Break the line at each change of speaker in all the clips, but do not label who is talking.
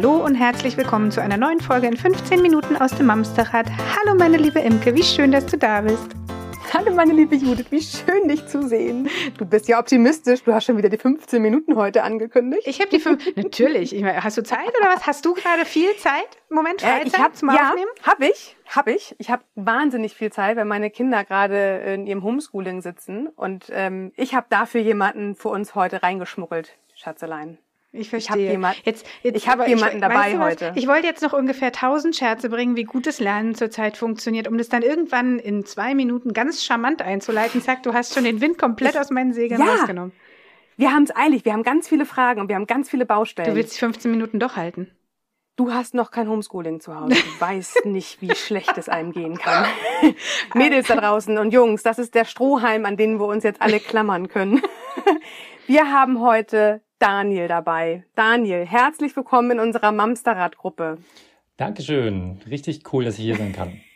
Hallo und herzlich willkommen zu einer neuen Folge in 15 Minuten aus dem Mamsterrad. Hallo meine liebe Imke, wie schön, dass du da bist.
Hallo meine liebe Judith, wie schön dich zu sehen. Du bist ja optimistisch, du hast schon wieder die 15 Minuten heute angekündigt.
Ich habe die 15, natürlich. Ich meine, hast du Zeit oder was? Hast du gerade viel Zeit? Moment,
Freizeit äh, ich hab, zum ja, Aufnehmen? habe ich, habe ich. Ich habe wahnsinnig viel Zeit, weil meine Kinder gerade in ihrem Homeschooling sitzen und ähm, ich habe dafür jemanden für uns heute reingeschmuggelt, Schatzelein.
Ich verstehe. Ich habe
jemand, jetzt, jetzt, ich hab jemanden ich, dabei weißt heute.
Ich wollte jetzt noch ungefähr tausend Scherze bringen, wie gutes Lernen zurzeit funktioniert, um das dann irgendwann in zwei Minuten ganz charmant einzuleiten. Sag, du hast schon den Wind komplett ich, aus meinen Segeln ja. rausgenommen.
Wir haben es eilig, wir haben ganz viele Fragen und wir haben ganz viele Baustellen.
Du willst die 15 Minuten doch halten.
Du hast noch kein Homeschooling zu Hause. Du weißt nicht, wie schlecht es einem gehen kann. Mädels da draußen und Jungs, das ist der Strohhalm, an den wir uns jetzt alle klammern können. Wir haben heute Daniel dabei. Daniel, herzlich willkommen in unserer Mamsterrad-Gruppe.
Dankeschön. Richtig cool, dass ich hier sein kann.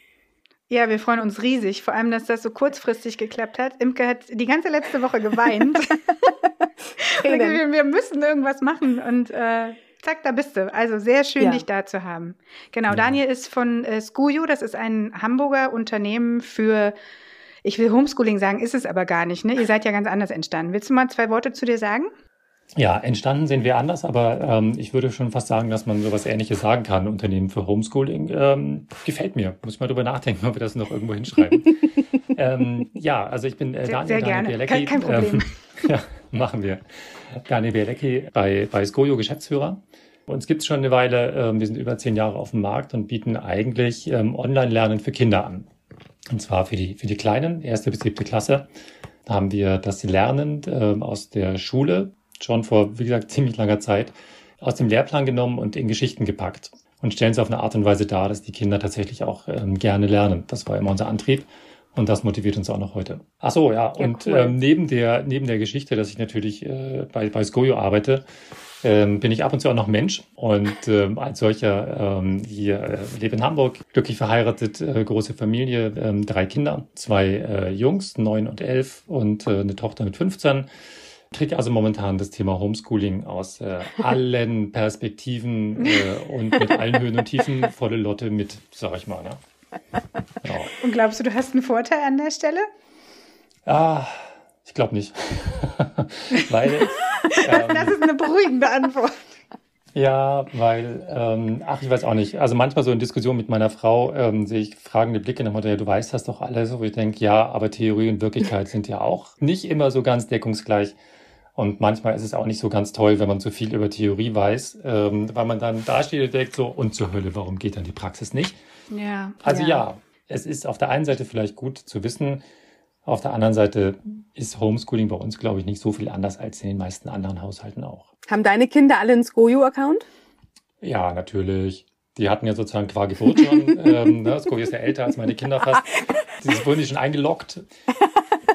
Ja, wir freuen uns riesig. Vor allem, dass das so kurzfristig geklappt hat. Imke hat die ganze letzte Woche geweint. wir, wir, müssen irgendwas machen und äh, zack, da bist du. Also sehr schön, ja. dich da zu haben. Genau, ja. Daniel ist von äh, Skujo. Das ist ein Hamburger Unternehmen für ich will Homeschooling sagen, ist es aber gar nicht. Ne? Ihr seid ja ganz anders entstanden. Willst du mal zwei Worte zu dir sagen?
Ja, entstanden sind wir anders, aber ähm, ich würde schon fast sagen, dass man sowas Ähnliches sagen kann. Unternehmen für Homeschooling ähm, gefällt mir. Muss mal drüber nachdenken, ob wir das noch irgendwo hinschreiben. ähm, ja, also ich bin
äh, Daniel, sehr, sehr Daniel
Bielecki.
Kein, kein Problem. Ähm,
ja, machen wir. Daniel Bielecki bei, bei Skojo Geschäftsführer. Uns gibt es schon eine Weile. Ähm, wir sind über zehn Jahre auf dem Markt und bieten eigentlich ähm, Online-Lernen für Kinder an. Und zwar für die, für die Kleinen, erste bis siebte Klasse. Da haben wir das Lernen ähm, aus der Schule schon vor, wie gesagt, ziemlich langer Zeit aus dem Lehrplan genommen und in Geschichten gepackt und stellen es auf eine Art und Weise dar, dass die Kinder tatsächlich auch ähm, gerne lernen. Das war immer unser Antrieb. Und das motiviert uns auch noch heute. Ach so, ja. ja und cool. ähm, neben der neben der Geschichte, dass ich natürlich äh, bei bei Skojo arbeite, ähm, bin ich ab und zu auch noch Mensch und ähm, als solcher ähm, hier äh, lebe in Hamburg, glücklich verheiratet, äh, große Familie, äh, drei Kinder, zwei äh, Jungs, neun und elf und äh, eine Tochter mit 15 kriege also momentan das Thema Homeschooling aus äh, allen Perspektiven äh, und mit allen Höhen und Tiefen volle Lotte mit, sag ich mal. Ne?
Ja. Und glaubst du, du hast einen Vorteil an der Stelle?
Ah, ich glaube nicht. weil,
ähm, das ist eine beruhigende Antwort.
Ja, weil, ähm, ach, ich weiß auch nicht. Also manchmal so in Diskussion mit meiner Frau ähm, sehe ich fragende Blicke nach Motto, ja, du weißt das doch alles. Wo ich denke, ja, aber Theorie und Wirklichkeit sind ja auch nicht immer so ganz deckungsgleich. Und manchmal ist es auch nicht so ganz toll, wenn man zu viel über Theorie weiß, ähm, weil man dann da steht und denkt so, und zur Hölle, warum geht dann die Praxis nicht?
Ja.
Also ja. ja, es ist auf der einen Seite vielleicht gut zu wissen, auf der anderen Seite ist Homeschooling bei uns, glaube ich, nicht so viel anders als in den meisten anderen Haushalten auch.
Haben deine Kinder alle einen Skojo-Account?
Ja, natürlich. Die hatten ja sozusagen qua Geburt schon. ähm, ne, Skojo ist ja älter als meine Kinder fast. Sie wurden schon eingeloggt.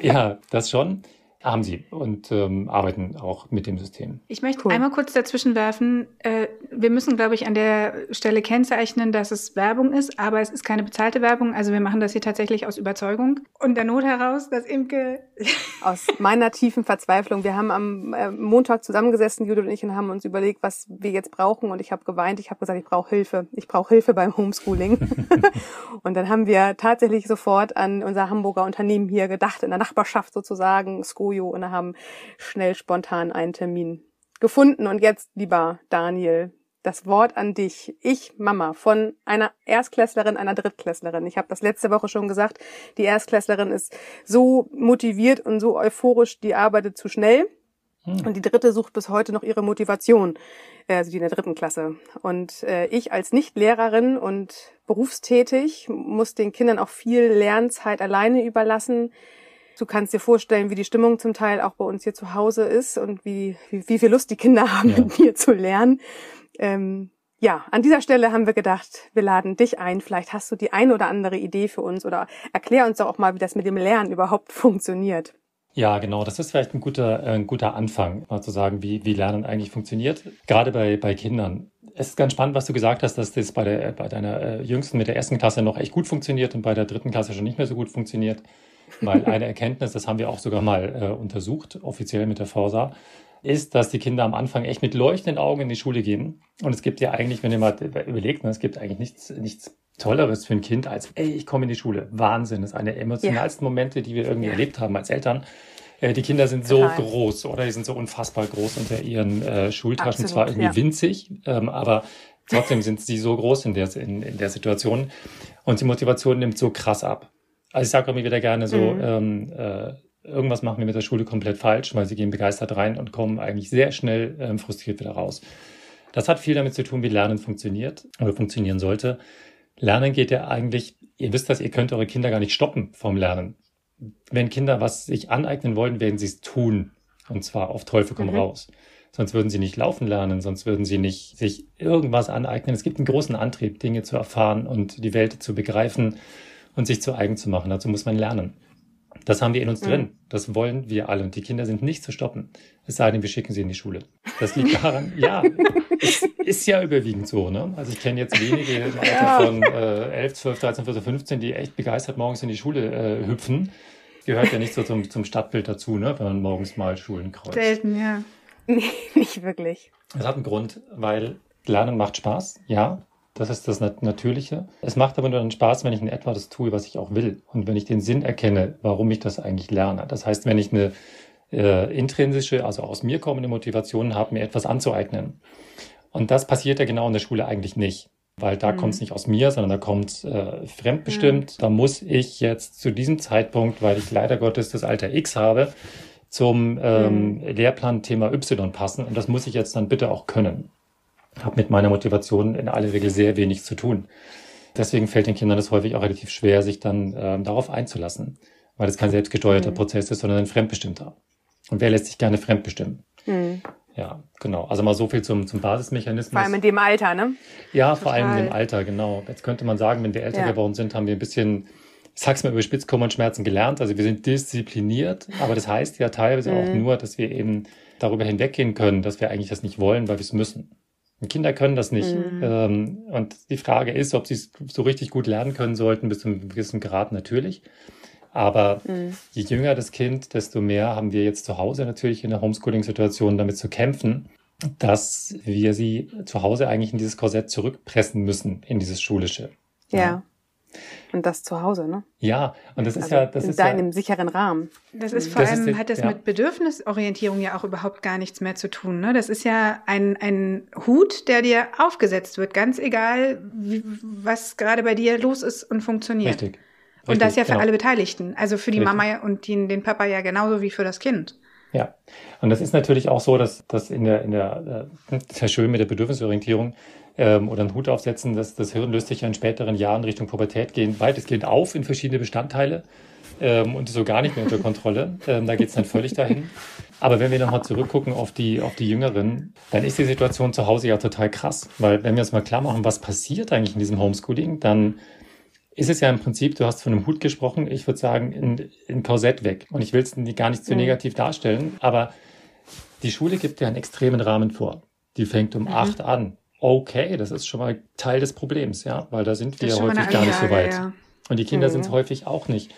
Ja, das schon. Haben sie und ähm, arbeiten auch mit dem System.
Ich möchte cool. einmal kurz dazwischen werfen. Äh, wir müssen, glaube ich, an der Stelle kennzeichnen, dass es Werbung ist, aber es ist keine bezahlte Werbung. Also wir machen das hier tatsächlich aus Überzeugung und der Not heraus, dass Imke...
aus meiner tiefen Verzweiflung. Wir haben am äh, Montag zusammengesessen, Judith und ich, und haben uns überlegt, was wir jetzt brauchen. Und ich habe geweint. Ich habe gesagt, ich brauche Hilfe. Ich brauche Hilfe beim Homeschooling. und dann haben wir tatsächlich sofort an unser Hamburger Unternehmen hier gedacht, in der Nachbarschaft sozusagen, School Jojo und haben schnell spontan einen Termin gefunden. Und jetzt, lieber Daniel, das Wort an dich. Ich, Mama, von einer Erstklässlerin, einer Drittklässlerin. Ich habe das letzte Woche schon gesagt, die Erstklässlerin ist so motiviert und so euphorisch, die arbeitet zu schnell. Hm. Und die dritte sucht bis heute noch ihre Motivation, also die in der dritten Klasse. Und äh, ich als Nicht-Lehrerin und berufstätig muss den Kindern auch viel Lernzeit alleine überlassen. Du kannst dir vorstellen, wie die Stimmung zum Teil auch bei uns hier zu Hause ist und wie, wie, wie viel Lust die Kinder haben, ja. mit mir zu lernen. Ähm, ja, an dieser Stelle haben wir gedacht, wir laden dich ein. Vielleicht hast du die ein oder andere Idee für uns oder erklär uns doch auch mal, wie das mit dem Lernen überhaupt funktioniert.
Ja, genau. Das ist vielleicht ein guter, äh, ein guter Anfang, mal zu sagen, wie, wie Lernen eigentlich funktioniert. Gerade bei, bei Kindern. Es ist ganz spannend, was du gesagt hast, dass das bei, der, bei deiner äh, Jüngsten mit der ersten Klasse noch echt gut funktioniert und bei der dritten Klasse schon nicht mehr so gut funktioniert. Weil eine Erkenntnis, das haben wir auch sogar mal äh, untersucht, offiziell mit der Forsa, ist, dass die Kinder am Anfang echt mit leuchtenden Augen in die Schule gehen. Und es gibt ja eigentlich, wenn ihr mal überlegt, ne, es gibt eigentlich nichts, nichts Tolleres für ein Kind als, ey, ich komme in die Schule. Wahnsinn. Das ist eine der emotionalsten ja. Momente, die wir irgendwie ja. erlebt haben als Eltern. Äh, die Kinder sind Total. so groß oder die sind so unfassbar groß unter ihren äh, Schultaschen, Absolut, zwar irgendwie ja. winzig, ähm, aber trotzdem sind sie so groß in der, in, in der Situation. Und die Motivation nimmt so krass ab. Also ich sage immer wieder gerne so, mhm. ähm, äh, irgendwas machen wir mit der Schule komplett falsch, weil sie gehen begeistert rein und kommen eigentlich sehr schnell ähm, frustriert wieder raus. Das hat viel damit zu tun, wie Lernen funktioniert oder funktionieren sollte. Lernen geht ja eigentlich, ihr wisst das, ihr könnt eure Kinder gar nicht stoppen vom Lernen. Wenn Kinder was sich aneignen wollen, werden sie es tun. Und zwar auf Teufel komm mhm. raus. Sonst würden sie nicht laufen lernen, sonst würden sie nicht sich irgendwas aneignen. Es gibt einen großen Antrieb, Dinge zu erfahren und die Welt zu begreifen und sich zu eigen zu machen. Dazu muss man lernen. Das haben wir in uns mhm. drin. Das wollen wir alle. Und die Kinder sind nicht zu stoppen. Es sei denn, wir schicken sie in die Schule. Das liegt daran, ja, ist, ist ja überwiegend so. Ne? Also ich kenne jetzt wenige im Alter ja. von äh, 11, 12, 13, 14, 15, die echt begeistert morgens in die Schule äh, hüpfen. Gehört ja nicht so zum, zum Stadtbild dazu, ne? wenn man morgens mal Schulen kreuzt.
Selten, ja.
Nee, nicht wirklich.
Das hat einen Grund, weil Lernen macht Spaß, ja. Das ist das Natürliche. Es macht aber nur dann Spaß, wenn ich in etwa das tue, was ich auch will. Und wenn ich den Sinn erkenne, warum ich das eigentlich lerne. Das heißt, wenn ich eine äh, intrinsische, also aus mir kommende Motivation habe, mir etwas anzueignen. Und das passiert ja genau in der Schule eigentlich nicht. Weil da mhm. kommt es nicht aus mir, sondern da kommt äh, fremdbestimmt. Mhm. Da muss ich jetzt zu diesem Zeitpunkt, weil ich leider Gottes das Alter X habe, zum ähm, mhm. Lehrplan Thema Y passen. Und das muss ich jetzt dann bitte auch können habe mit meiner Motivation in aller Regel sehr wenig zu tun. Deswegen fällt den Kindern das häufig auch relativ schwer, sich dann ähm, darauf einzulassen, weil es kein selbstgesteuerter mhm. Prozess ist, sondern ein fremdbestimmter. Und wer lässt sich gerne fremdbestimmen? Mhm. Ja, genau. Also mal so viel zum, zum Basismechanismus.
Vor allem in dem Alter, ne?
Ja, Total. vor allem in dem Alter, genau. Jetzt könnte man sagen, wenn wir älter ja. geworden sind, haben wir ein bisschen, ich sag's mal überspitzt, Kummer und Schmerzen gelernt. Also wir sind diszipliniert, aber das heißt ja teilweise mhm. auch nur, dass wir eben darüber hinweggehen können, dass wir eigentlich das nicht wollen, weil wir es müssen. Kinder können das nicht. Mhm. Ähm, und die Frage ist, ob sie es so richtig gut lernen können sollten, bis zu einem gewissen Grad natürlich. Aber mhm. je jünger das Kind, desto mehr haben wir jetzt zu Hause natürlich in der Homeschooling-Situation damit zu kämpfen, dass wir sie zu Hause eigentlich in dieses Korsett zurückpressen müssen, in dieses Schulische.
ja. ja. Und das zu Hause, ne?
Ja, und das also ist ja, das
in
ist
deinem
ja,
sicheren Rahmen.
Das ist vor das allem, ist, hat das ja. mit Bedürfnisorientierung ja auch überhaupt gar nichts mehr zu tun. Ne? Das ist ja ein, ein Hut, der dir aufgesetzt wird, ganz egal, wie, was gerade bei dir los ist und funktioniert. Richtig. Richtig und das ja für genau. alle Beteiligten. Also für die Richtig. Mama und den, den Papa ja genauso wie für das Kind.
Ja, und das ist natürlich auch so, dass, dass in der, in der, äh, das ist ja schön mit der Bedürfnisorientierung, ähm, oder einen Hut aufsetzen, dass das Hirn löst sich ja in späteren Jahren Richtung Pubertät gehen weitestgehend auf in verschiedene Bestandteile ähm, und ist so gar nicht mehr unter Kontrolle. Ähm, da geht es dann völlig dahin. Aber wenn wir nochmal zurückgucken auf die, auf die Jüngeren, dann ist die Situation zu Hause ja total krass. Weil wenn wir uns mal klar machen, was passiert eigentlich in diesem Homeschooling, dann ist es ja im Prinzip, du hast von einem Hut gesprochen, ich würde sagen, in, in Korsett weg. Und ich will es gar nicht zu mhm. negativ darstellen, aber die Schule gibt ja einen extremen Rahmen vor. Die fängt um mhm. acht an okay, das ist schon mal Teil des Problems, ja, weil da sind wir häufig gar nicht so weit. Ja. Und die Kinder mhm. sind es häufig auch nicht.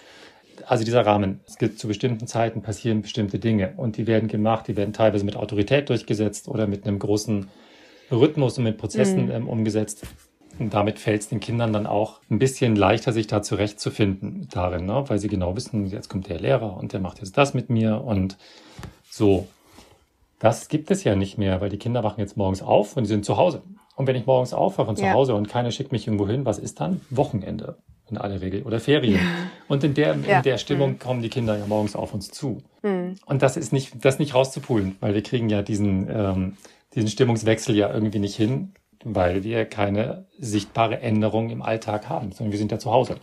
Also dieser Rahmen, es gibt zu bestimmten Zeiten passieren bestimmte Dinge und die werden gemacht, die werden teilweise mit Autorität durchgesetzt oder mit einem großen Rhythmus und mit Prozessen mhm. ähm, umgesetzt. Und damit fällt es den Kindern dann auch ein bisschen leichter, sich da zurechtzufinden darin, ne? weil sie genau wissen, jetzt kommt der Lehrer und der macht jetzt das mit mir und so. Das gibt es ja nicht mehr, weil die Kinder wachen jetzt morgens auf und die sind zu Hause. Und wenn ich morgens aufwache und zu ja. Hause und keiner schickt mich irgendwo hin, was ist dann? Wochenende in aller Regel oder Ferien. Und in der, ja. in der Stimmung mhm. kommen die Kinder ja morgens auf uns zu. Mhm. Und das ist nicht, das nicht rauszupulen, weil wir kriegen ja diesen, ähm, diesen Stimmungswechsel ja irgendwie nicht hin, weil wir keine sichtbare Änderung im Alltag haben, sondern wir sind ja zu Hause.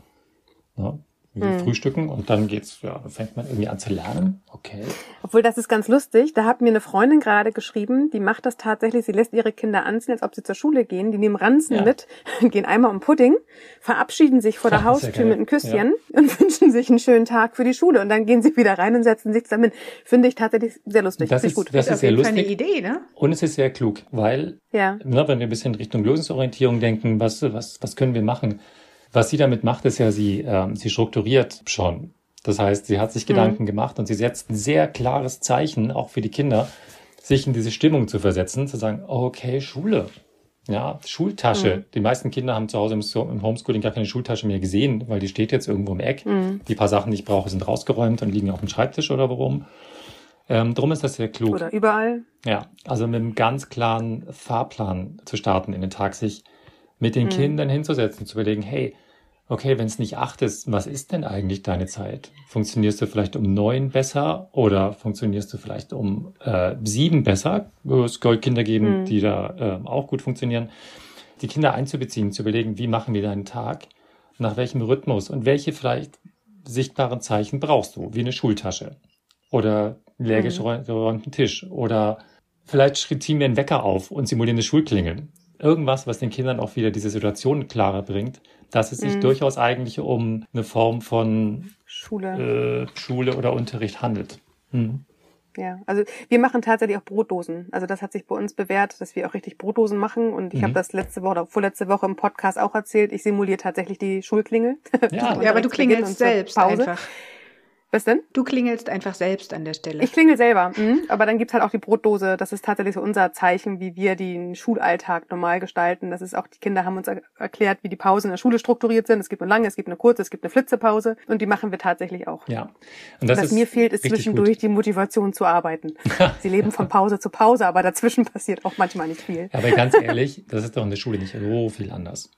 Ja? Wir hm. frühstücken und dann geht's, ja, fängt man irgendwie an zu lernen. Okay.
Obwohl, das ist ganz lustig. Da hat mir eine Freundin gerade geschrieben, die macht das tatsächlich. Sie lässt ihre Kinder anziehen, als ob sie zur Schule gehen. Die nehmen Ranzen ja. mit, gehen einmal um Pudding, verabschieden sich vor der Haustür mit einem Küsschen ja. und wünschen sich einen schönen Tag für die Schule. Und dann gehen sie wieder rein und setzen sich zusammen. Finde ich tatsächlich sehr lustig.
Das ist gut. Das, das ist sehr lustig. Eine
Idee, ne?
Und es ist sehr klug, weil, ja. ne, wenn wir ein bisschen Richtung Lösungsorientierung denken, was, was, was können wir machen? Was sie damit macht, ist ja, sie, ähm, sie strukturiert schon. Das heißt, sie hat sich mhm. Gedanken gemacht und sie setzt ein sehr klares Zeichen, auch für die Kinder. sich in diese Stimmung zu versetzen, zu sagen, okay, Schule. Ja, Schultasche. Mhm. Die meisten Kinder haben zu Hause im Homeschooling gar keine Schultasche mehr gesehen, weil die steht jetzt irgendwo im Eck. Mhm. Die paar Sachen, die ich brauche, sind rausgeräumt und liegen auf dem Schreibtisch oder warum. Ähm, drum ist das sehr klug.
Oder überall.
Ja, also mit einem ganz klaren Fahrplan zu starten in den Tag, sich mit den mhm. Kindern hinzusetzen, zu überlegen, hey, okay, wenn es nicht acht ist, was ist denn eigentlich deine Zeit? Funktionierst du vielleicht um neun besser oder funktionierst du vielleicht um äh, sieben besser? Es soll Kinder geben, mhm. die da äh, auch gut funktionieren. Die Kinder einzubeziehen, zu überlegen, wie machen wir deinen Tag, nach welchem Rhythmus und welche vielleicht sichtbaren Zeichen brauchst du, wie eine Schultasche oder einen leer mhm. geräumten Tisch oder vielleicht ziehen wir einen Wecker auf und simulieren eine Schulklingel irgendwas, was den Kindern auch wieder diese Situation klarer bringt, dass es sich mhm. durchaus eigentlich um eine Form von
Schule,
äh, Schule oder Unterricht handelt. Mhm.
Ja, also wir machen tatsächlich auch Brotdosen. Also das hat sich bei uns bewährt, dass wir auch richtig Brotdosen machen. Und ich mhm. habe das letzte Woche oder vorletzte Woche im Podcast auch erzählt. Ich simuliere tatsächlich die Schulklingel.
Ja, ja aber du klingelst selbst Pause. einfach.
Was denn?
Du klingelst einfach selbst an der Stelle.
Ich klingel selber, mhm. aber dann gibt's halt auch die Brotdose. Das ist tatsächlich so unser Zeichen, wie wir den Schulalltag normal gestalten. Das ist auch, die Kinder haben uns erklärt, wie die Pausen in der Schule strukturiert sind. Es gibt eine lange, es gibt eine kurze, es gibt eine Flitzepause und die machen wir tatsächlich auch.
Ja.
Und das Was mir fehlt, ist zwischendurch gut. die Motivation zu arbeiten. Sie leben von Pause zu Pause, aber dazwischen passiert auch manchmal nicht viel.
Aber ganz ehrlich, das ist doch in der Schule nicht so viel anders.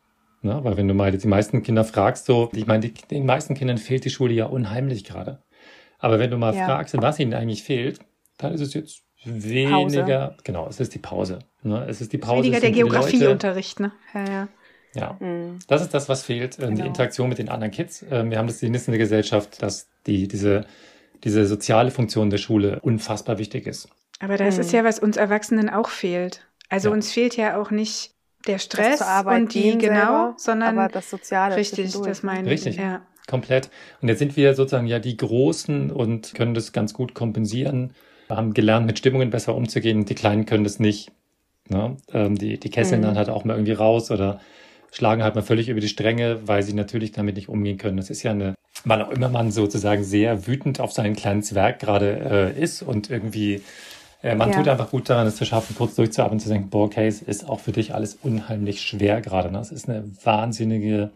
Ne? Weil wenn du mal die meisten Kinder fragst, so, ich meine, die, den meisten Kindern fehlt die Schule ja unheimlich gerade. Aber wenn du mal ja. fragst, was ihnen eigentlich fehlt, dann ist es jetzt weniger, Pause. genau, es ist die Pause. Ne? Es ist die Pause.
Weniger der Geografieunterricht, ne?
Ja, ja. Ja, mhm. das ist das, was fehlt, ähm, genau. die Interaktion mit den anderen Kids. Ähm, wir haben das in der Gesellschaft, dass die, diese, diese soziale Funktion der Schule unfassbar wichtig ist.
Aber das mhm. ist ja, was uns Erwachsenen auch fehlt. Also ja. uns fehlt ja auch nicht der Stress und die, genau, selber, sondern
aber das Soziale.
Richtig, das meine
ich. Richtig. Ja. Komplett. Und jetzt sind wir sozusagen ja die Großen und können das ganz gut kompensieren. Wir haben gelernt, mit Stimmungen besser umzugehen. Die Kleinen können das nicht. Ne? Ähm, die, die kesseln mhm. dann halt auch mal irgendwie raus oder schlagen halt mal völlig über die Stränge, weil sie natürlich damit nicht umgehen können. Das ist ja eine, wann auch immer man sozusagen sehr wütend auf seinen kleinen Zwerg gerade äh, ist und irgendwie äh, man ja. tut einfach gut daran, es zu schaffen, kurz durchzuatmen und zu denken, boah, okay, es ist auch für dich alles unheimlich schwer gerade. Ne? Es ist eine wahnsinnige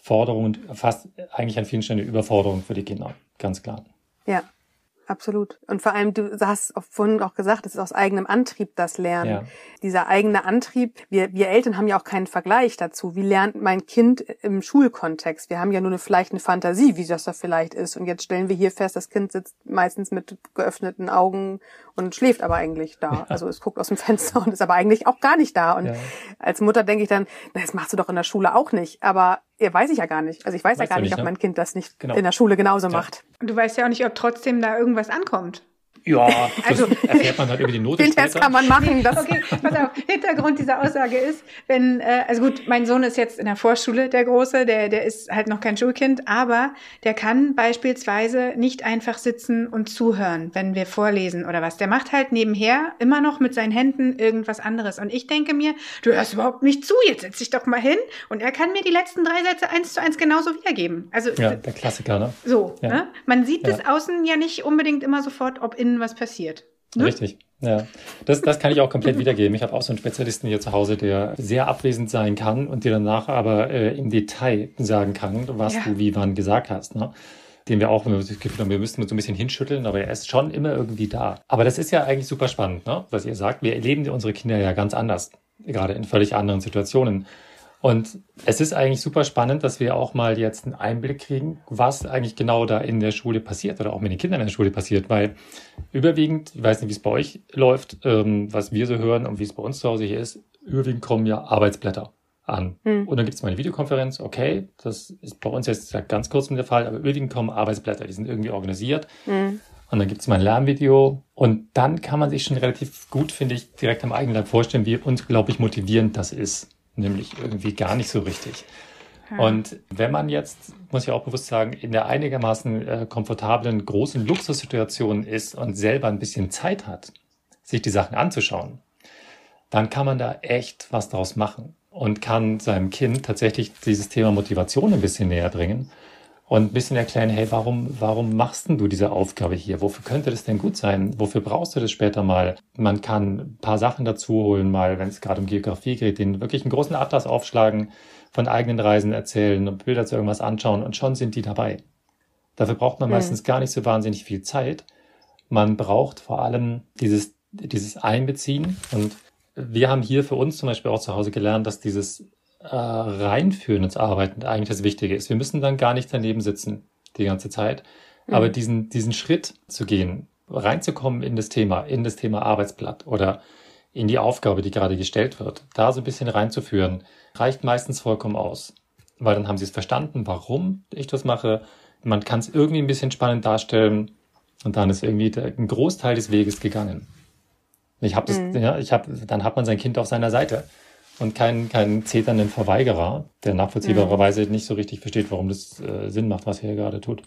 Forderung und fast eigentlich an vielen Stellen eine Überforderung für die Kinder, ganz klar.
Ja, Absolut. Und vor allem, du hast vorhin auch gesagt, es ist aus eigenem Antrieb das Lernen. Ja. Dieser eigene Antrieb, wir, wir Eltern haben ja auch keinen Vergleich dazu. Wie lernt mein Kind im Schulkontext? Wir haben ja nur eine, vielleicht eine Fantasie, wie das da vielleicht ist. Und jetzt stellen wir hier fest, das Kind sitzt meistens mit geöffneten Augen und schläft aber eigentlich da. Ja. Also es guckt aus dem Fenster und ist aber eigentlich auch gar nicht da. Und ja. als Mutter denke ich dann, na, das machst du doch in der Schule auch nicht. Aber ja, weiß ich ja gar nicht. Also ich weiß weißt ja gar nicht, nicht, ob ne? mein Kind das nicht genau. in der Schule genauso ja. macht.
Und du weißt ja auch nicht, ob trotzdem da irgendwas ankommt.
Ja, das also, erfährt man halt über die Note
Den Test kann man machen.
Das okay, pass auf. Hintergrund dieser Aussage ist, wenn, äh, also gut, mein Sohn ist jetzt in der Vorschule, der Große, der, der ist halt noch kein Schulkind, aber der kann beispielsweise nicht einfach sitzen und zuhören, wenn wir vorlesen oder was. Der macht halt nebenher immer noch mit seinen Händen irgendwas anderes. Und ich denke mir, du hörst überhaupt nicht zu, jetzt setz dich doch mal hin. Und er kann mir die letzten drei Sätze eins zu eins genauso wiedergeben. Also,
ja, der Klassiker, ne?
So, ja. ne? Man sieht ja. das außen ja nicht unbedingt immer sofort, ob innen was passiert.
Ne? Richtig, ja. Das, das kann ich auch komplett wiedergeben. Ich habe auch so einen Spezialisten hier zu Hause, der sehr abwesend sein kann und dir danach aber äh, im Detail sagen kann, was ja. du wie wann gesagt hast. Ne? Den wir auch, wenn wir das Gefühl haben, wir müssten uns so ein bisschen hinschütteln, aber er ist schon immer irgendwie da. Aber das ist ja eigentlich super spannend, ne? was ihr sagt. Wir erleben unsere Kinder ja ganz anders, gerade in völlig anderen Situationen. Und es ist eigentlich super spannend, dass wir auch mal jetzt einen Einblick kriegen, was eigentlich genau da in der Schule passiert oder auch mit den Kindern in der Schule passiert, weil überwiegend, ich weiß nicht, wie es bei euch läuft, ähm, was wir so hören und wie es bei uns zu Hause hier ist, überwiegend kommen ja Arbeitsblätter an. Mhm. Und dann gibt es mal eine Videokonferenz, okay, das ist bei uns jetzt ganz kurzem der Fall, aber überwiegend kommen Arbeitsblätter, die sind irgendwie organisiert. Mhm. Und dann gibt es mal ein Lernvideo und dann kann man sich schon relativ gut, finde ich, direkt am eigenen Leib vorstellen, wie unglaublich motivierend das ist nämlich irgendwie gar nicht so richtig. Und wenn man jetzt, muss ich auch bewusst sagen, in der einigermaßen äh, komfortablen, großen Luxussituation ist und selber ein bisschen Zeit hat, sich die Sachen anzuschauen, dann kann man da echt was draus machen und kann seinem Kind tatsächlich dieses Thema Motivation ein bisschen näher bringen und ein bisschen erklären, hey, warum, warum machst denn du diese Aufgabe hier? Wofür könnte das denn gut sein? Wofür brauchst du das später mal? Man kann ein paar Sachen dazu holen, mal, wenn es gerade um Geografie geht, den wirklich einen großen Atlas aufschlagen, von eigenen Reisen erzählen und Bilder zu irgendwas anschauen und schon sind die dabei. Dafür braucht man mhm. meistens gar nicht so wahnsinnig viel Zeit. Man braucht vor allem dieses, dieses Einbeziehen und wir haben hier für uns zum Beispiel auch zu Hause gelernt, dass dieses äh, reinführen ins Arbeiten eigentlich das Wichtige ist. Wir müssen dann gar nicht daneben sitzen die ganze Zeit. Mhm. Aber diesen, diesen Schritt zu gehen, reinzukommen in das Thema, in das Thema Arbeitsblatt oder in die Aufgabe, die gerade gestellt wird, da so ein bisschen reinzuführen, reicht meistens vollkommen aus. Weil dann haben sie es verstanden, warum ich das mache. Man kann es irgendwie ein bisschen spannend darstellen und dann ist irgendwie ein Großteil des Weges gegangen. Ich habe das, mhm. ja, ich habe, dann hat man sein Kind auf seiner Seite und keinen keinen zeternden Verweigerer, der nachvollziehbarerweise mhm. nicht so richtig versteht, warum das äh, Sinn macht, was er hier gerade tut.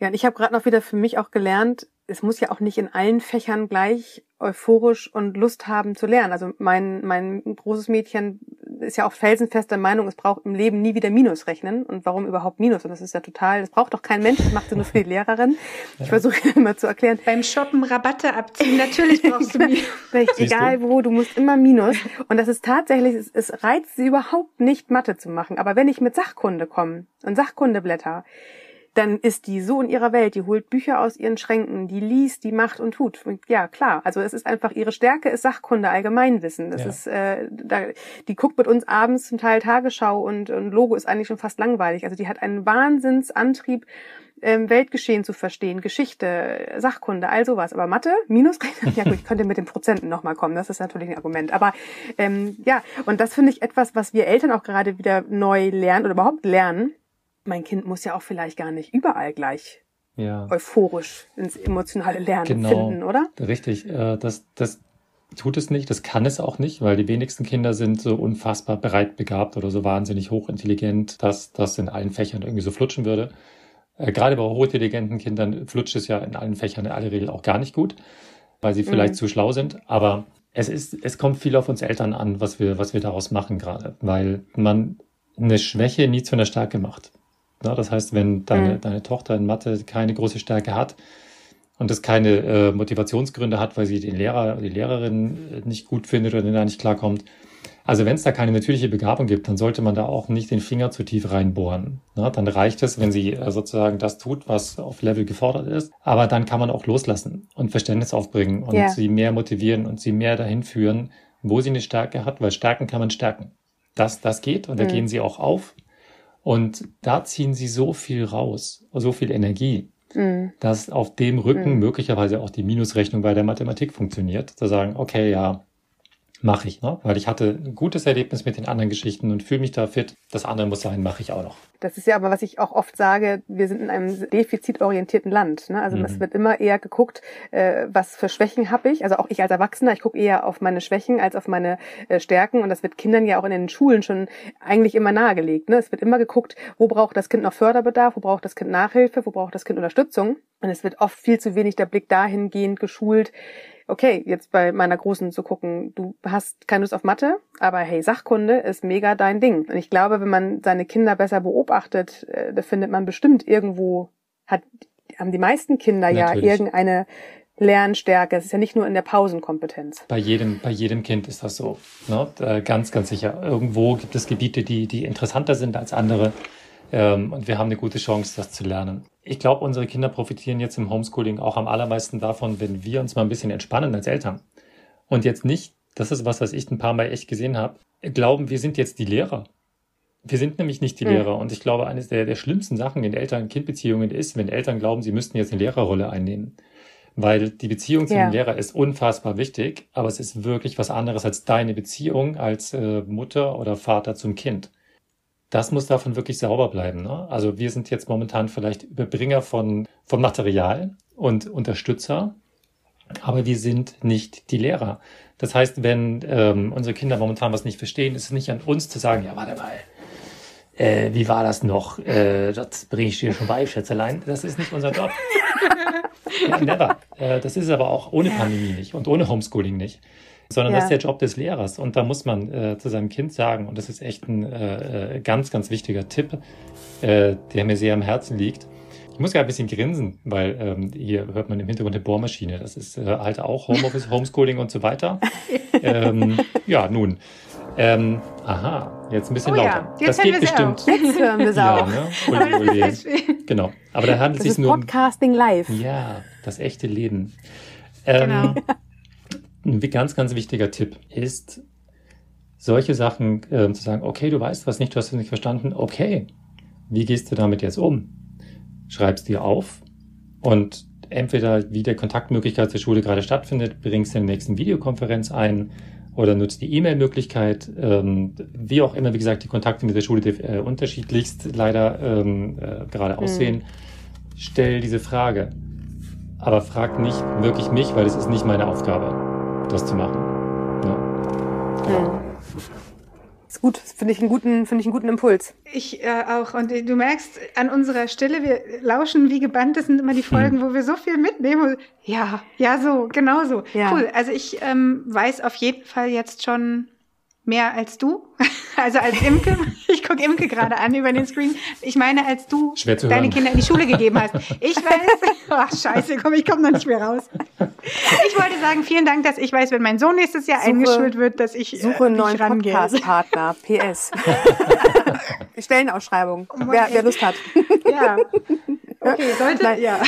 Ja, und ich habe gerade noch wieder für mich auch gelernt, es muss ja auch nicht in allen Fächern gleich euphorisch und Lust haben zu lernen. Also mein, mein großes Mädchen ist ja auch felsenfest der Meinung, es braucht im Leben nie wieder Minus rechnen. Und warum überhaupt Minus? Und das ist ja total, das braucht doch kein Mensch, das macht sie nur für die Lehrerin. Ich ja. versuche immer zu erklären.
Beim Shoppen Rabatte abziehen, natürlich brauchst du Minus.
Egal wo, du musst immer Minus. Und das ist tatsächlich, es, es reizt sie überhaupt nicht, Mathe zu machen. Aber wenn ich mit Sachkunde komme und Sachkundeblätter, dann ist die so in ihrer Welt, die holt Bücher aus ihren Schränken, die liest, die macht und tut. Und ja, klar, also es ist einfach, ihre Stärke ist Sachkunde, Allgemeinwissen. Das ja. ist, äh, da, die guckt mit uns abends zum Teil Tagesschau und, und Logo ist eigentlich schon fast langweilig. Also die hat einen Wahnsinnsantrieb, ähm, Weltgeschehen zu verstehen, Geschichte, Sachkunde, all sowas. Aber Mathe, Minusrechnen, ja gut, ich könnte mit den Prozenten nochmal kommen, das ist natürlich ein Argument. Aber ähm, ja, und das finde ich etwas, was wir Eltern auch gerade wieder neu lernen oder überhaupt lernen, mein Kind muss ja auch vielleicht gar nicht überall gleich ja. euphorisch ins emotionale Lernen genau, finden, oder?
Richtig. Äh, das, das tut es nicht, das kann es auch nicht, weil die wenigsten Kinder sind so unfassbar breit begabt oder so wahnsinnig hochintelligent, dass das in allen Fächern irgendwie so flutschen würde. Äh, gerade bei hochintelligenten Kindern flutscht es ja in allen Fächern in aller Regel auch gar nicht gut, weil sie vielleicht mhm. zu schlau sind. Aber es ist, es kommt viel auf uns Eltern an, was wir, was wir daraus machen gerade, weil man eine Schwäche nie zu einer Stärke macht. Ja, das heißt, wenn deine, mhm. deine Tochter in Mathe keine große Stärke hat und das keine äh, Motivationsgründe hat, weil sie den Lehrer oder die Lehrerin nicht gut findet oder da nicht klarkommt, also wenn es da keine natürliche Begabung gibt, dann sollte man da auch nicht den Finger zu tief reinbohren. Ja, dann reicht es, wenn sie äh, sozusagen das tut, was auf Level gefordert ist. Aber dann kann man auch loslassen und Verständnis aufbringen und yeah. sie mehr motivieren und sie mehr dahin führen, wo sie eine Stärke hat, weil Stärken kann man stärken. Das, das geht und mhm. da gehen sie auch auf. Und da ziehen sie so viel raus, so viel Energie, mhm. dass auf dem Rücken mhm. möglicherweise auch die Minusrechnung bei der Mathematik funktioniert. Zu sagen, okay, ja, mache ich, ne? weil ich hatte ein gutes Erlebnis mit den anderen Geschichten und fühle mich da fit. Das andere muss sein, mache ich auch noch.
Das ist ja aber, was ich auch oft sage, wir sind in einem defizitorientierten Land. Ne? Also mhm. es wird immer eher geguckt, äh, was für Schwächen habe ich. Also auch ich als Erwachsener, ich gucke eher auf meine Schwächen als auf meine äh, Stärken. Und das wird Kindern ja auch in den Schulen schon eigentlich immer nahegelegt. Ne? Es wird immer geguckt, wo braucht das Kind noch Förderbedarf, wo braucht das Kind Nachhilfe, wo braucht das Kind Unterstützung. Und es wird oft viel zu wenig der Blick dahingehend geschult, okay, jetzt bei meiner Großen zu gucken, du hast keine Lust auf Mathe, aber hey, Sachkunde ist mega dein Ding. Und ich glaube, wenn man seine Kinder besser beobachtet, äh, da findet man bestimmt irgendwo, hat, haben die meisten Kinder Natürlich. ja irgendeine Lernstärke. Es ist ja nicht nur in der Pausenkompetenz.
Bei jedem, bei jedem Kind ist das so. Ne? Äh, ganz, ganz sicher. Irgendwo gibt es Gebiete, die, die interessanter sind als andere. Ähm, und wir haben eine gute Chance, das zu lernen. Ich glaube, unsere Kinder profitieren jetzt im Homeschooling auch am allermeisten davon, wenn wir uns mal ein bisschen entspannen als Eltern. Und jetzt nicht, das ist was, was ich ein paar Mal echt gesehen habe, glauben, wir sind jetzt die Lehrer. Wir sind nämlich nicht die mhm. Lehrer. Und ich glaube, eines der, der schlimmsten Sachen in Eltern-Kind-Beziehungen ist, wenn Eltern glauben, sie müssten jetzt eine Lehrerrolle einnehmen. Weil die Beziehung zu ja. dem Lehrer ist unfassbar wichtig, aber es ist wirklich was anderes als deine Beziehung als äh, Mutter oder Vater zum Kind das muss davon wirklich sauber bleiben. Ne? Also wir sind jetzt momentan vielleicht Überbringer von, von Material und Unterstützer, aber wir sind nicht die Lehrer. Das heißt, wenn ähm, unsere Kinder momentan was nicht verstehen, ist es nicht an uns zu sagen, ja, warte mal, äh, wie war das noch? Äh, das bringe ich dir schon bei, Schätzelein. Das ist nicht unser Job. ja, never. Äh, das ist aber auch ohne Pandemie nicht und ohne Homeschooling nicht. Sondern ja. das ist der Job des Lehrers. Und da muss man äh, zu seinem Kind sagen, und das ist echt ein äh, äh ganz, ganz wichtiger Tipp, äh, der mir sehr am Herzen liegt. Ich muss ja ein bisschen grinsen, weil ähm, hier hört man im Hintergrund eine Bohrmaschine. Das ist äh, halt auch Homeoffice, Homeschooling und so weiter. ähm, ja, nun. Ähm, aha, jetzt ein bisschen oh, lauter. Ja.
das geht bestimmt. Auch. Jetzt hören wir es
ja, auch. Ne? Uli, Uli. Genau. Aber da handelt es sich nur
um Podcasting live.
Ja, das echte Leben. Ähm, genau. Ein ganz, ganz wichtiger Tipp ist, solche Sachen äh, zu sagen, okay, du weißt was nicht, du hast es nicht verstanden, okay, wie gehst du damit jetzt um? Schreibst dir auf und entweder wie der Kontaktmöglichkeit zur Schule gerade stattfindet, bringst du in der nächsten Videokonferenz ein oder nutzt die E-Mail-Möglichkeit, ähm, wie auch immer, wie gesagt, die Kontakte mit der Schule äh, unterschiedlichst leider ähm, äh, gerade hm. aussehen. Stell diese Frage. Aber frag nicht wirklich mich, weil es ist nicht meine Aufgabe, das zu machen. Ja.
Genau. Hm. Ist gut, finde ich einen guten, finde ich einen guten Impuls.
Ich äh, auch. Und du merkst an unserer Stille, wir lauschen wie gebannt. Das sind immer die Folgen, hm. wo wir so viel mitnehmen. Ja, ja, so, genau so. Ja. Cool. Also ich ähm, weiß auf jeden Fall jetzt schon mehr als du. Also als Imke, ich gucke Imke gerade an über den Screen. Ich meine, als du deine hören. Kinder in die Schule gegeben hast. Ich weiß, ach scheiße, komm, ich komme noch nicht mehr raus. Ich wollte sagen, vielen Dank, dass ich weiß, wenn mein Sohn nächstes Jahr suche, eingeschult wird, dass ich
äh, suche einen neuen Podcast-Partner. PS. Stellenausschreibung. Oh wer, wer Lust hat.
Ja. Okay, sollte, Nein. ja.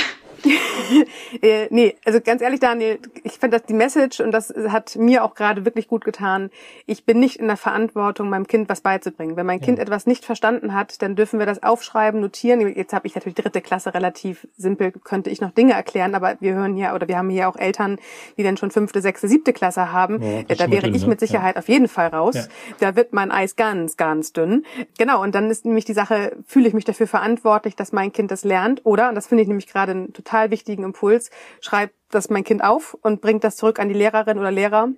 äh, nee, also ganz ehrlich, Daniel, ich finde das die Message und das hat mir auch gerade wirklich gut getan. Ich bin nicht in der Verantwortung, meinem Kind was beizubringen. Wenn mein Kind ja. etwas nicht verstanden hat, dann dürfen wir das aufschreiben, notieren. Jetzt habe ich natürlich dritte Klasse relativ simpel, könnte ich noch Dinge erklären, aber wir hören hier oder wir haben hier auch Eltern, die dann schon fünfte, sechste, siebte Klasse haben. Ja, da wäre ich mit Sicherheit ja. auf jeden Fall raus. Da wird mein Eis ganz, ganz dünn. Genau, und dann ist nämlich die Sache, fühle ich mich dafür verantwortlich, dass mein Kind das lernt, oder? Und das finde ich nämlich gerade ein total total wichtigen Impuls. Schreibt das mein Kind auf und bringt das zurück an die Lehrerin oder Lehrer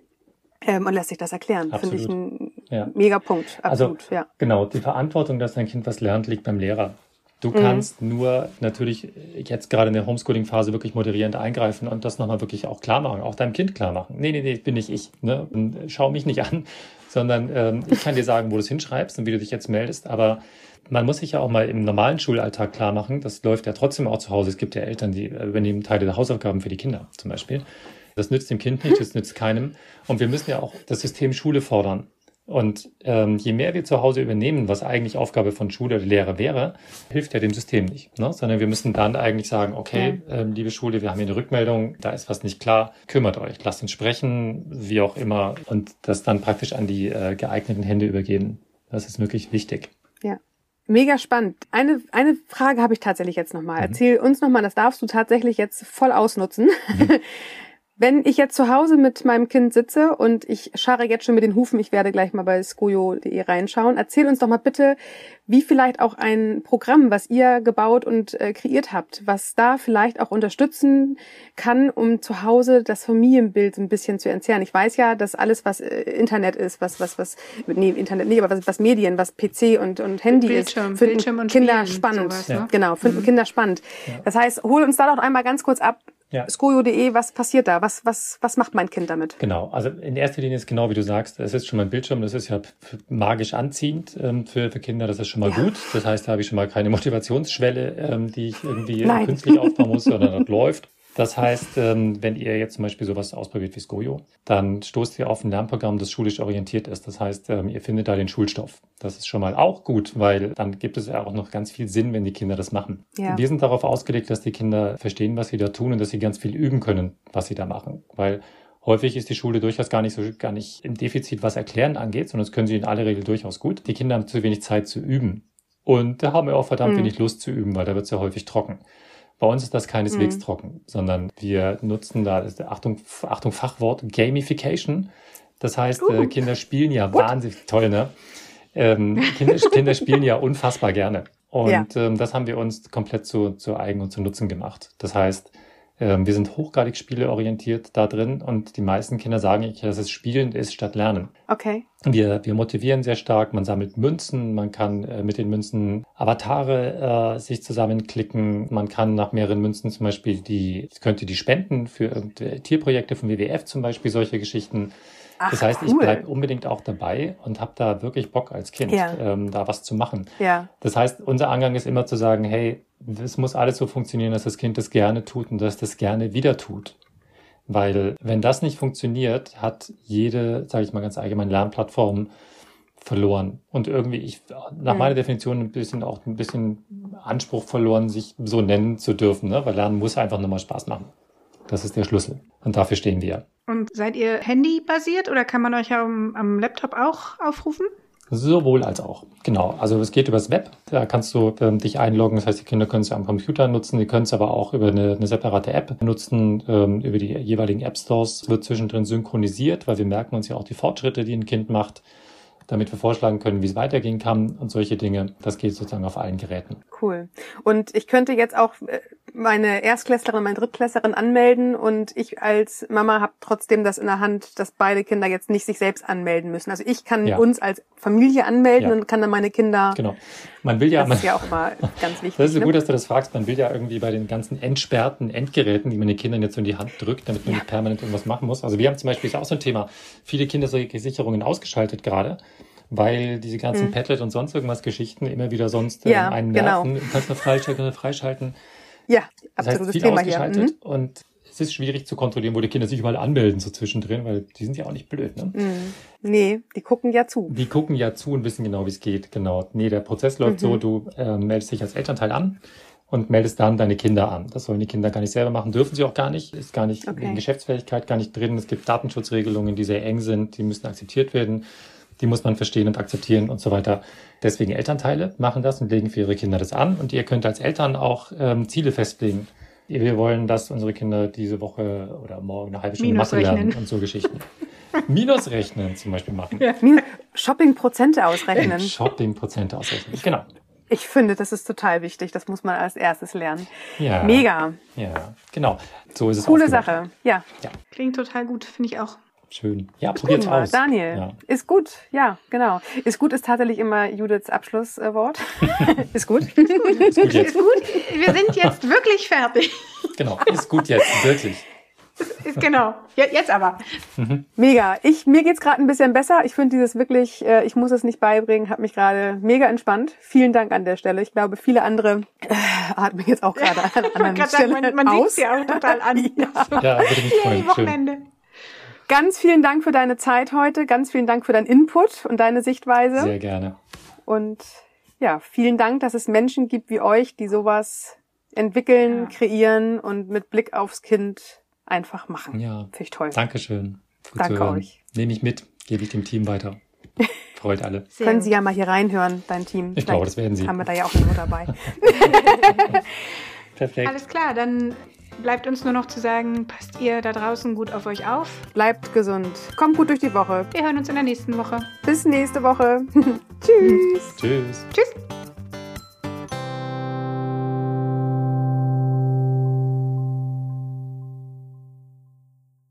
ähm, und lässt sich das erklären. Finde ich ein ja. mega Punkt.
Also, Absolut, also, ja. Genau, die Verantwortung, dass dein Kind was lernt, liegt beim Lehrer. Du mhm. kannst nur natürlich jetzt gerade in der Homeschooling-Phase wirklich moderierend eingreifen und das nochmal wirklich auch klar machen, auch deinem Kind klar machen. Nee, nee, nee, bin nicht ich. Ne? schau mich nicht an, sondern ähm, ich kann dir sagen, wo du es hinschreibst und wie du dich jetzt meldest, aber man muss sich ja auch mal im normalen Schulalltag klar machen, das läuft ja trotzdem auch zu Hause. Es gibt ja Eltern, die übernehmen Teile der Hausaufgaben für die Kinder zum Beispiel. Das nützt dem Kind nicht, das nützt keinem. Und wir müssen ja auch das System Schule fordern. Und ähm, je mehr wir zu Hause übernehmen, was eigentlich Aufgabe von Schule oder Lehrer wäre, hilft ja dem System nicht. Ne? Sondern wir müssen dann eigentlich sagen, okay, ähm, liebe Schule, wir haben hier eine Rückmeldung, da ist was nicht klar, kümmert euch, lasst uns sprechen, wie auch immer, und das dann praktisch an die äh, geeigneten Hände übergeben. Das ist wirklich wichtig.
Ja. Mega spannend. Eine, eine Frage habe ich tatsächlich jetzt nochmal. Mhm. Erzähl uns nochmal, das darfst du tatsächlich jetzt voll ausnutzen. Mhm. Wenn ich jetzt zu Hause mit meinem Kind sitze und ich scharre jetzt schon mit den Hufen, ich werde gleich mal bei skojo.de reinschauen, erzähl uns doch mal bitte, wie vielleicht auch ein Programm, was ihr gebaut und äh, kreiert habt, was da vielleicht auch unterstützen kann, um zu Hause das Familienbild ein bisschen zu entzerren. Ich weiß ja, dass alles, was äh, Internet ist, was, was, was, nee, Internet nicht, aber was, was Medien, was PC und, und Handy Bildschirm, ist, finden Bildschirm Kinder spannend. Sowas, ne? Genau, finden mhm. Kinder spannend. Ja. Das heißt, hol uns da doch einmal ganz kurz ab, ja. Skojo.de, was passiert da? Was, was, was macht mein Kind damit?
Genau, also in erster Linie ist genau wie du sagst, es ist schon mein Bildschirm, das ist ja magisch anziehend ähm, für, für Kinder, das ist schon mal ja. gut. Das heißt, da habe ich schon mal keine Motivationsschwelle, ähm, die ich irgendwie Nein. künstlich aufbauen muss, sondern das läuft. Das heißt, ähm, wenn ihr jetzt zum Beispiel sowas ausprobiert wie Skojo, dann stoßt ihr auf ein Lernprogramm, das schulisch orientiert ist. Das heißt, ähm, ihr findet da den Schulstoff. Das ist schon mal auch gut, weil dann gibt es ja auch noch ganz viel Sinn, wenn die Kinder das machen. Ja. Wir sind darauf ausgelegt, dass die Kinder verstehen, was sie da tun und dass sie ganz viel üben können, was sie da machen. Weil Häufig ist die Schule durchaus gar nicht so gar nicht im Defizit, was Erklären angeht, sondern das können sie in aller Regel durchaus gut. Die Kinder haben zu wenig Zeit zu üben. Und da haben wir auch verdammt mhm. wenig Lust zu üben, weil da wird es ja häufig trocken. Bei uns ist das keineswegs mhm. trocken, sondern wir nutzen da, Achtung, Achtung, Fachwort, Gamification. Das heißt, äh, uh. Kinder spielen ja What? wahnsinnig toll, ne? Ähm, Kinder, Kinder spielen ja unfassbar gerne. Und ja. ähm, das haben wir uns komplett zu, zu eigen und zu Nutzen gemacht. Das heißt, wir sind hochgradig spieleorientiert da drin und die meisten Kinder sagen, dass es Spielen ist statt Lernen.
Okay.
Wir, wir motivieren sehr stark, man sammelt Münzen, man kann äh, mit den Münzen Avatare äh, sich zusammenklicken, man kann nach mehreren Münzen zum Beispiel die, könnte die spenden für Tierprojekte von WWF zum Beispiel, solche Geschichten. Ach, das heißt, cool. ich bleibe unbedingt auch dabei und habe da wirklich Bock als Kind, ja. ähm, da was zu machen.
Ja.
Das heißt, unser Angang ist immer zu sagen, hey, es muss alles so funktionieren, dass das Kind das gerne tut und dass das gerne wieder tut. Weil wenn das nicht funktioniert, hat jede, sage ich mal ganz allgemein, Lernplattform verloren. Und irgendwie, ich, nach meiner Definition ein bisschen auch ein bisschen Anspruch verloren, sich so nennen zu dürfen, ne? weil Lernen muss einfach nur mal Spaß machen. Das ist der Schlüssel. Und dafür stehen wir.
Und seid ihr Handy-basiert oder kann man euch am, am Laptop auch aufrufen?
Sowohl als auch. Genau. Also es geht übers Web. Da kannst du ähm, dich einloggen. Das heißt, die Kinder können es am Computer nutzen. Die können es aber auch über eine, eine separate App nutzen, ähm, über die jeweiligen App Stores. Wird zwischendrin synchronisiert, weil wir merken uns ja auch die Fortschritte, die ein Kind macht damit wir vorschlagen können, wie es weitergehen kann und solche Dinge. Das geht sozusagen auf allen Geräten.
Cool. Und ich könnte jetzt auch äh, meine Erstklässlerin, meine Drittklässlerin anmelden und ich als Mama habe trotzdem das in der Hand, dass beide Kinder jetzt nicht sich selbst anmelden müssen. Also ich kann ja. uns als Familie anmelden ja. und kann dann meine Kinder.
Genau. Man will ja.
Das ist ja auch mal ganz wichtig.
Das ist so
ne?
gut, dass du das fragst. Man will ja irgendwie bei den ganzen entsperrten Endgeräten, die man den Kindern jetzt so in die Hand drückt, damit man ja. nicht permanent irgendwas machen muss. Also wir haben zum Beispiel ist auch so ein Thema. Viele Kinder solche Sicherungen ausgeschaltet gerade weil diese ganzen mhm. Padlet und sonst irgendwas Geschichten immer wieder sonst
ja, ähm, einen
nerven. Genau. Du kannst nur freischalten, freischalten.
Ja, absolutes das heißt, Thema hier. Mhm.
Und es ist schwierig zu kontrollieren, wo die Kinder sich überall anmelden, so zwischendrin, weil die sind ja auch nicht blöd, ne?
Mhm. Nee, die gucken ja zu.
Die gucken ja zu und wissen genau, wie es geht, genau. Nee, der Prozess läuft so, mhm. du äh, meldest dich als Elternteil an und meldest dann deine Kinder an. Das sollen die Kinder gar nicht selber machen, dürfen sie auch gar nicht, ist gar nicht okay. in Geschäftsfähigkeit gar nicht drin. Es gibt Datenschutzregelungen, die sehr eng sind, die müssen akzeptiert werden die muss man verstehen und akzeptieren und so weiter. Deswegen Elternteile machen das und legen für ihre Kinder das an. Und ihr könnt als Eltern auch ähm, Ziele festlegen. Wir wollen, dass unsere Kinder diese Woche oder morgen eine halbe Stunde Mathe lernen und so Geschichten. Minusrechnen zum Beispiel machen. Ja.
Shopping-Prozente ausrechnen.
Shopping-Prozente ausrechnen, genau.
Ich finde, das ist total wichtig. Das muss man als erstes lernen.
Ja.
Mega.
Ja, genau. So ist es
Coole Sache. Ja.
ja. Klingt total gut, finde ich auch.
Schön. Ja, probiert's aus.
Daniel, ja. ist gut. Ja, genau. Ist gut ist tatsächlich immer Judiths Abschlusswort. ist gut. ist gut.
Ist gut, jetzt. ist gut. Wir sind jetzt wirklich fertig.
Genau, ist gut jetzt, wirklich.
Ist, genau, jetzt aber.
Mhm. Mega. Ich, mir geht's gerade ein bisschen besser. Ich finde dieses wirklich, äh, ich muss es nicht beibringen, hat mich gerade mega entspannt. Vielen Dank an der Stelle. Ich glaube, viele andere äh, atmen jetzt auch gerade an anderen Stellen
Man, man sieht ja auch total an.
ja, ja würde mich freuen.
Wochenende.
Ganz vielen Dank für deine Zeit heute. Ganz vielen Dank für deinen Input und deine Sichtweise.
Sehr gerne.
Und ja, vielen Dank, dass es Menschen gibt wie euch, die sowas entwickeln, ja. kreieren und mit Blick aufs Kind einfach machen.
Ja.
Finde ich toll.
Dankeschön.
Gut Danke euch.
Nehme ich mit, gebe ich dem Team weiter. Freut alle.
Sehr Können Sie ja mal hier reinhören, dein Team.
Ich Vielleicht glaube, das werden Sie.
Haben wir da ja auch nur dabei.
Perfekt. Alles klar, dann Bleibt uns nur noch zu sagen, passt ihr da draußen gut auf euch auf.
Bleibt gesund. Kommt gut durch die Woche.
Wir hören uns in der nächsten Woche.
Bis nächste Woche. Tschüss.
Tschüss.
Tschüss.